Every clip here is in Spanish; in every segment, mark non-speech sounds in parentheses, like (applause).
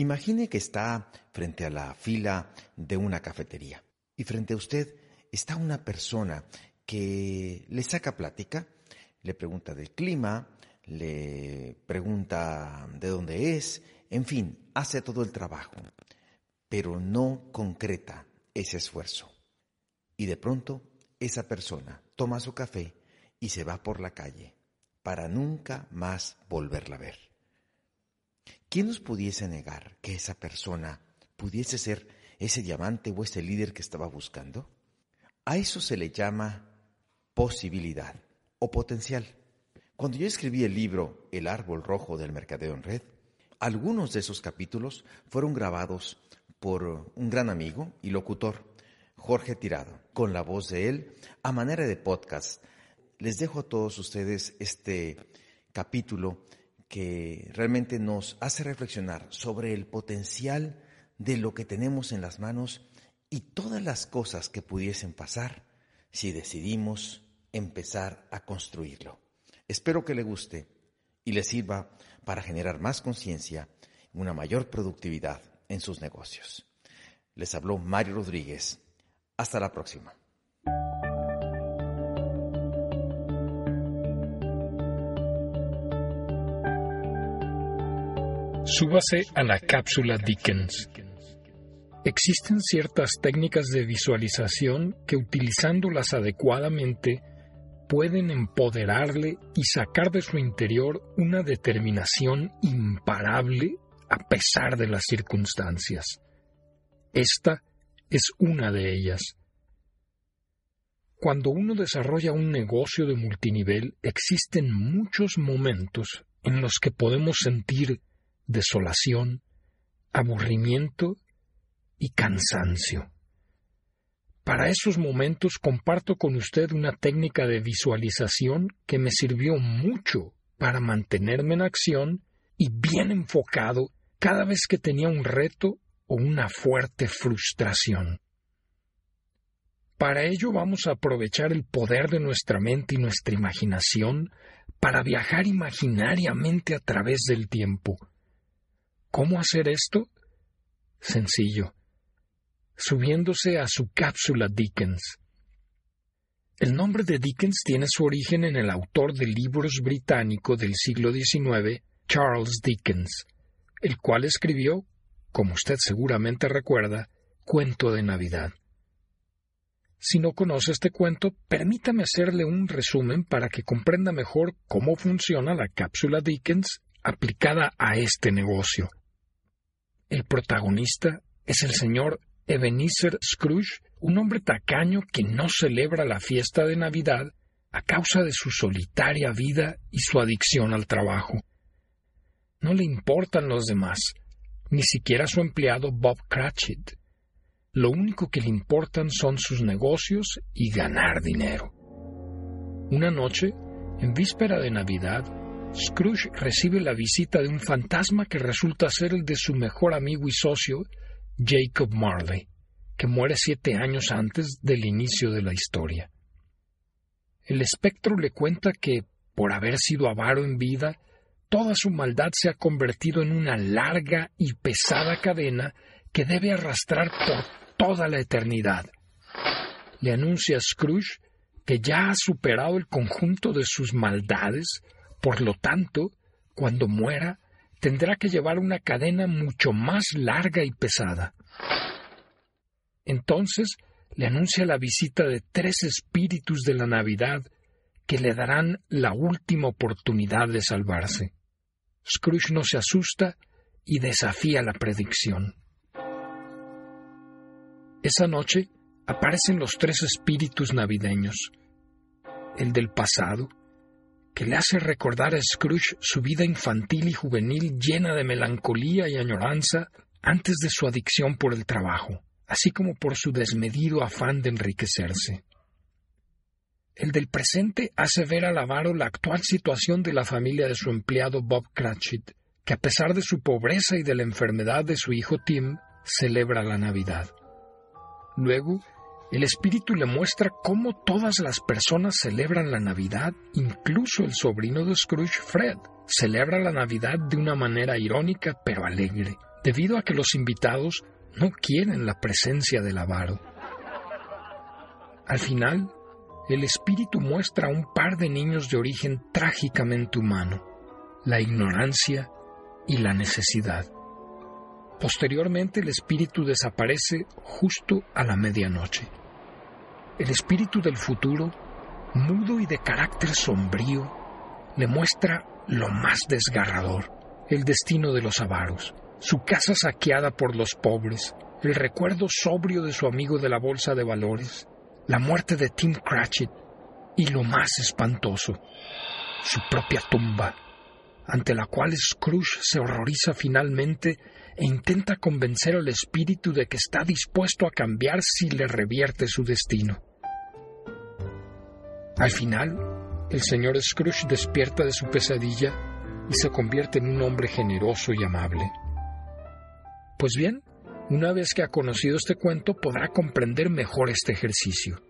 Imagine que está frente a la fila de una cafetería y frente a usted está una persona que le saca plática, le pregunta del clima, le pregunta de dónde es, en fin, hace todo el trabajo, pero no concreta ese esfuerzo. Y de pronto esa persona toma su café y se va por la calle para nunca más volverla a ver. ¿Quién nos pudiese negar que esa persona pudiese ser ese diamante o ese líder que estaba buscando? A eso se le llama posibilidad o potencial. Cuando yo escribí el libro El árbol rojo del mercadeo en red, algunos de esos capítulos fueron grabados por un gran amigo y locutor, Jorge Tirado, con la voz de él a manera de podcast. Les dejo a todos ustedes este capítulo que realmente nos hace reflexionar sobre el potencial de lo que tenemos en las manos y todas las cosas que pudiesen pasar si decidimos empezar a construirlo. Espero que le guste y le sirva para generar más conciencia y una mayor productividad en sus negocios. Les habló Mario Rodríguez. Hasta la próxima. Súbase a la cápsula Dickens. Existen ciertas técnicas de visualización que utilizándolas adecuadamente pueden empoderarle y sacar de su interior una determinación imparable a pesar de las circunstancias. Esta es una de ellas. Cuando uno desarrolla un negocio de multinivel, existen muchos momentos en los que podemos sentir desolación, aburrimiento y cansancio. Para esos momentos comparto con usted una técnica de visualización que me sirvió mucho para mantenerme en acción y bien enfocado cada vez que tenía un reto o una fuerte frustración. Para ello vamos a aprovechar el poder de nuestra mente y nuestra imaginación para viajar imaginariamente a través del tiempo. ¿Cómo hacer esto? Sencillo subiéndose a su cápsula Dickens. El nombre de Dickens tiene su origen en el autor de libros británico del siglo XIX, Charles Dickens, el cual escribió, como usted seguramente recuerda, Cuento de Navidad. Si no conoce este cuento, permítame hacerle un resumen para que comprenda mejor cómo funciona la cápsula Dickens aplicada a este negocio. El protagonista es el señor Ebenezer Scrooge, un hombre tacaño que no celebra la fiesta de Navidad a causa de su solitaria vida y su adicción al trabajo. No le importan los demás, ni siquiera su empleado Bob Cratchit. Lo único que le importan son sus negocios y ganar dinero. Una noche, en víspera de Navidad, Scrooge recibe la visita de un fantasma que resulta ser el de su mejor amigo y socio, Jacob Marley, que muere siete años antes del inicio de la historia. El espectro le cuenta que, por haber sido avaro en vida, toda su maldad se ha convertido en una larga y pesada cadena que debe arrastrar por toda la eternidad. Le anuncia a Scrooge que ya ha superado el conjunto de sus maldades, por lo tanto, cuando muera, tendrá que llevar una cadena mucho más larga y pesada. Entonces le anuncia la visita de tres espíritus de la Navidad que le darán la última oportunidad de salvarse. Scrooge no se asusta y desafía la predicción. Esa noche aparecen los tres espíritus navideños, el del pasado, que le hace recordar a Scrooge su vida infantil y juvenil llena de melancolía y añoranza antes de su adicción por el trabajo, así como por su desmedido afán de enriquecerse. El del presente hace ver al avaro la actual situación de la familia de su empleado Bob Cratchit, que a pesar de su pobreza y de la enfermedad de su hijo Tim, celebra la Navidad. Luego, el Espíritu le muestra cómo todas las personas celebran la Navidad, incluso el sobrino de Scrooge, Fred. Celebra la Navidad de una manera irónica pero alegre, debido a que los invitados no quieren la presencia del avaro. Al final, el espíritu muestra a un par de niños de origen trágicamente humano, la ignorancia y la necesidad. Posteriormente el espíritu desaparece justo a la medianoche. El espíritu del futuro, mudo y de carácter sombrío, le muestra lo más desgarrador, el destino de los avaros, su casa saqueada por los pobres, el recuerdo sobrio de su amigo de la bolsa de valores, la muerte de Tim Cratchit y lo más espantoso, su propia tumba, ante la cual Scrooge se horroriza finalmente e intenta convencer al espíritu de que está dispuesto a cambiar si le revierte su destino. Al final, el señor Scrooge despierta de su pesadilla y se convierte en un hombre generoso y amable. Pues bien, una vez que ha conocido este cuento podrá comprender mejor este ejercicio.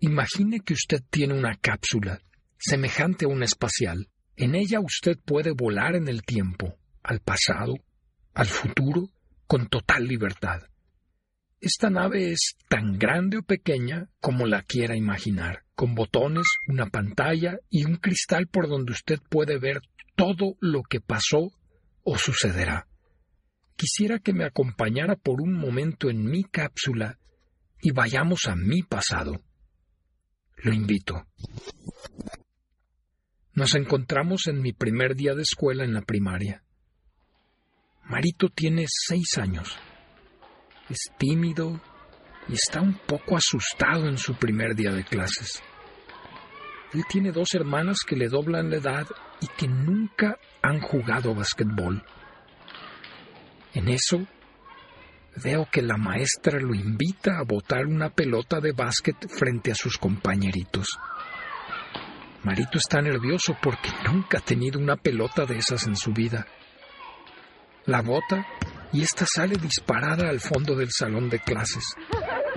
Imagine que usted tiene una cápsula, semejante a una espacial. En ella usted puede volar en el tiempo, al pasado, al futuro con total libertad. Esta nave es tan grande o pequeña como la quiera imaginar, con botones, una pantalla y un cristal por donde usted puede ver todo lo que pasó o sucederá. Quisiera que me acompañara por un momento en mi cápsula y vayamos a mi pasado. Lo invito. Nos encontramos en mi primer día de escuela en la primaria. Marito tiene seis años. Es tímido y está un poco asustado en su primer día de clases. Él tiene dos hermanas que le doblan la edad y que nunca han jugado basquetbol. En eso, veo que la maestra lo invita a botar una pelota de básquet frente a sus compañeritos. Marito está nervioso porque nunca ha tenido una pelota de esas en su vida la bota y ésta sale disparada al fondo del salón de clases.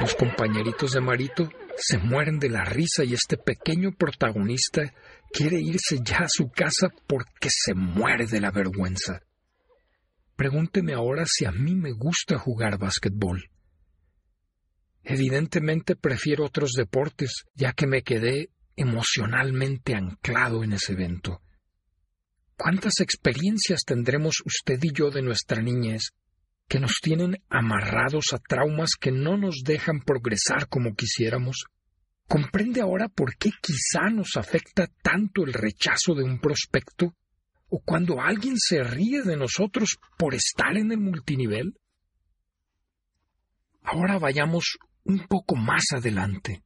Los compañeritos de Marito se mueren de la risa y este pequeño protagonista quiere irse ya a su casa porque se muere de la vergüenza. Pregúnteme ahora si a mí me gusta jugar básquetbol. Evidentemente prefiero otros deportes, ya que me quedé emocionalmente anclado en ese evento. ¿Cuántas experiencias tendremos usted y yo de nuestra niñez que nos tienen amarrados a traumas que no nos dejan progresar como quisiéramos? ¿Comprende ahora por qué quizá nos afecta tanto el rechazo de un prospecto? ¿O cuando alguien se ríe de nosotros por estar en el multinivel? Ahora vayamos un poco más adelante.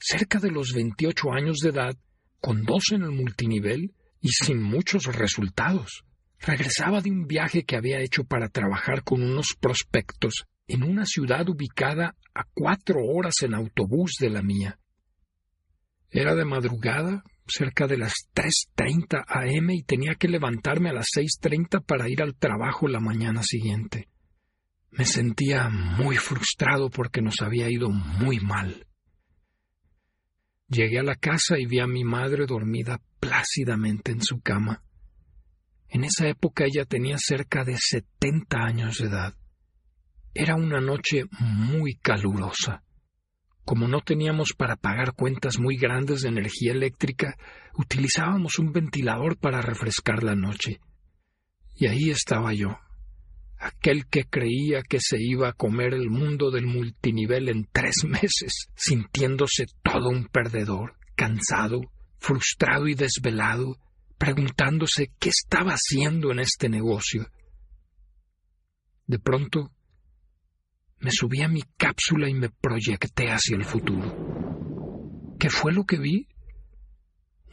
Cerca de los 28 años de edad, con dos en el multinivel, y sin muchos resultados. Regresaba de un viaje que había hecho para trabajar con unos prospectos en una ciudad ubicada a cuatro horas en autobús de la mía. Era de madrugada, cerca de las 3.30 am y tenía que levantarme a las 6.30 para ir al trabajo la mañana siguiente. Me sentía muy frustrado porque nos había ido muy mal. Llegué a la casa y vi a mi madre dormida plácidamente en su cama. En esa época ella tenía cerca de setenta años de edad. Era una noche muy calurosa. Como no teníamos para pagar cuentas muy grandes de energía eléctrica, utilizábamos un ventilador para refrescar la noche. Y ahí estaba yo, aquel que creía que se iba a comer el mundo del multinivel en tres (laughs) meses, sintiéndose todo un perdedor, cansado, frustrado y desvelado, preguntándose qué estaba haciendo en este negocio. De pronto, me subí a mi cápsula y me proyecté hacia el futuro. ¿Qué fue lo que vi?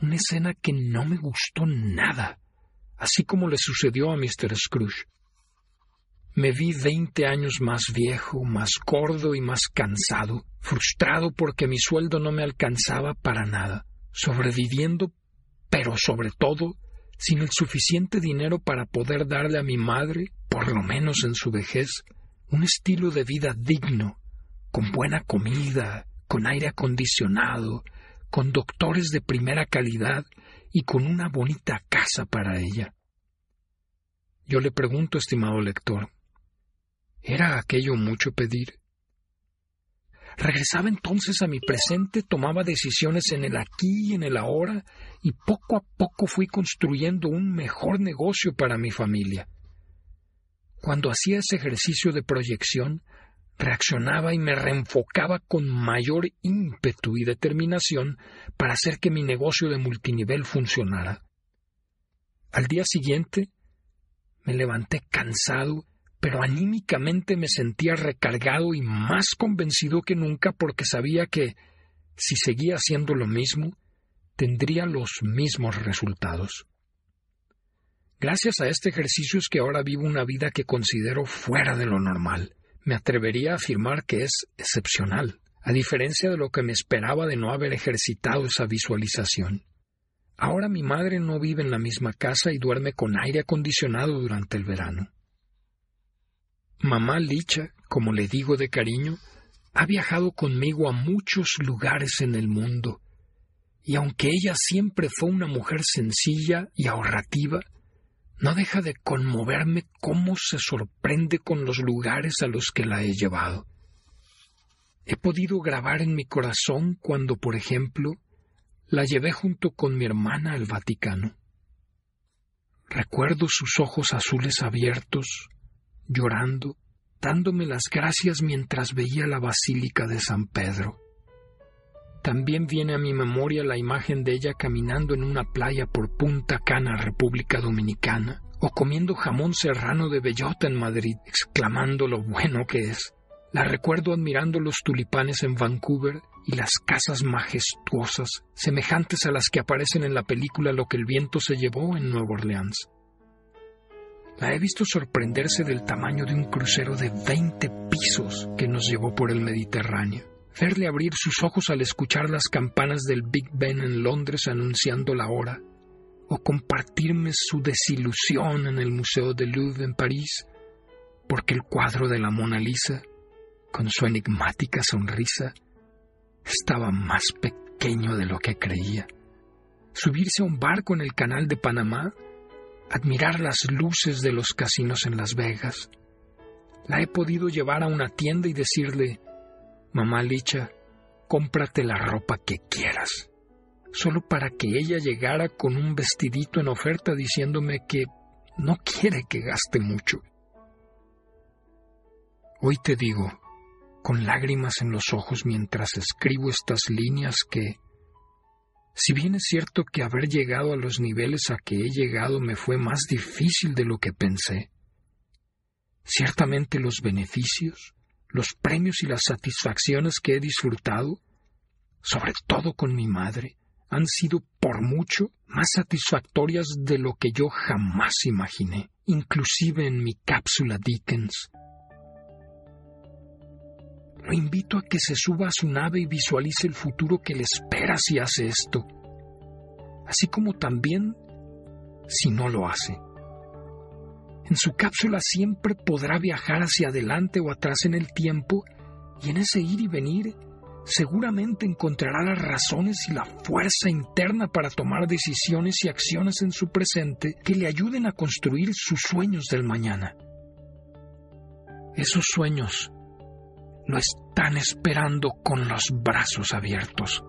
Una escena que no me gustó nada, así como le sucedió a Mr. Scrooge. Me vi veinte años más viejo, más gordo y más cansado, frustrado porque mi sueldo no me alcanzaba para nada, sobreviviendo, pero sobre todo, sin el suficiente dinero para poder darle a mi madre, por lo menos en su vejez, un estilo de vida digno, con buena comida, con aire acondicionado, con doctores de primera calidad y con una bonita casa para ella. Yo le pregunto, estimado lector, ¿era aquello mucho pedir? Regresaba entonces a mi presente, tomaba decisiones en el aquí y en el ahora, y poco a poco fui construyendo un mejor negocio para mi familia. Cuando hacía ese ejercicio de proyección, reaccionaba y me reenfocaba con mayor ímpetu y determinación para hacer que mi negocio de multinivel funcionara. Al día siguiente me levanté cansado pero anímicamente me sentía recargado y más convencido que nunca porque sabía que, si seguía haciendo lo mismo, tendría los mismos resultados. Gracias a este ejercicio es que ahora vivo una vida que considero fuera de lo normal. Me atrevería a afirmar que es excepcional, a diferencia de lo que me esperaba de no haber ejercitado esa visualización. Ahora mi madre no vive en la misma casa y duerme con aire acondicionado durante el verano. Mamá Licha, como le digo de cariño, ha viajado conmigo a muchos lugares en el mundo, y aunque ella siempre fue una mujer sencilla y ahorrativa, no deja de conmoverme cómo se sorprende con los lugares a los que la he llevado. He podido grabar en mi corazón cuando, por ejemplo, la llevé junto con mi hermana al Vaticano. Recuerdo sus ojos azules abiertos, llorando, dándome las gracias mientras veía la Basílica de San Pedro. También viene a mi memoria la imagen de ella caminando en una playa por Punta Cana, República Dominicana, o comiendo jamón serrano de bellota en Madrid, exclamando lo bueno que es. La recuerdo admirando los tulipanes en Vancouver y las casas majestuosas, semejantes a las que aparecen en la película Lo que el viento se llevó en Nueva Orleans. La he visto sorprenderse del tamaño de un crucero de 20 pisos que nos llevó por el Mediterráneo. Verle abrir sus ojos al escuchar las campanas del Big Ben en Londres anunciando la hora, o compartirme su desilusión en el Museo del Louvre en París, porque el cuadro de la Mona Lisa, con su enigmática sonrisa, estaba más pequeño de lo que creía. Subirse a un barco en el canal de Panamá admirar las luces de los casinos en Las Vegas. La he podido llevar a una tienda y decirle, Mamá Licha, cómprate la ropa que quieras, solo para que ella llegara con un vestidito en oferta diciéndome que no quiere que gaste mucho. Hoy te digo, con lágrimas en los ojos mientras escribo estas líneas, que si bien es cierto que haber llegado a los niveles a que he llegado me fue más difícil de lo que pensé, ciertamente los beneficios, los premios y las satisfacciones que he disfrutado, sobre todo con mi madre, han sido por mucho más satisfactorias de lo que yo jamás imaginé, inclusive en mi cápsula Dickens. Lo invito a que se suba a su nave y visualice el futuro que le espera si hace esto, así como también si no lo hace. En su cápsula siempre podrá viajar hacia adelante o atrás en el tiempo y en ese ir y venir seguramente encontrará las razones y la fuerza interna para tomar decisiones y acciones en su presente que le ayuden a construir sus sueños del mañana. Esos sueños lo están esperando con los brazos abiertos.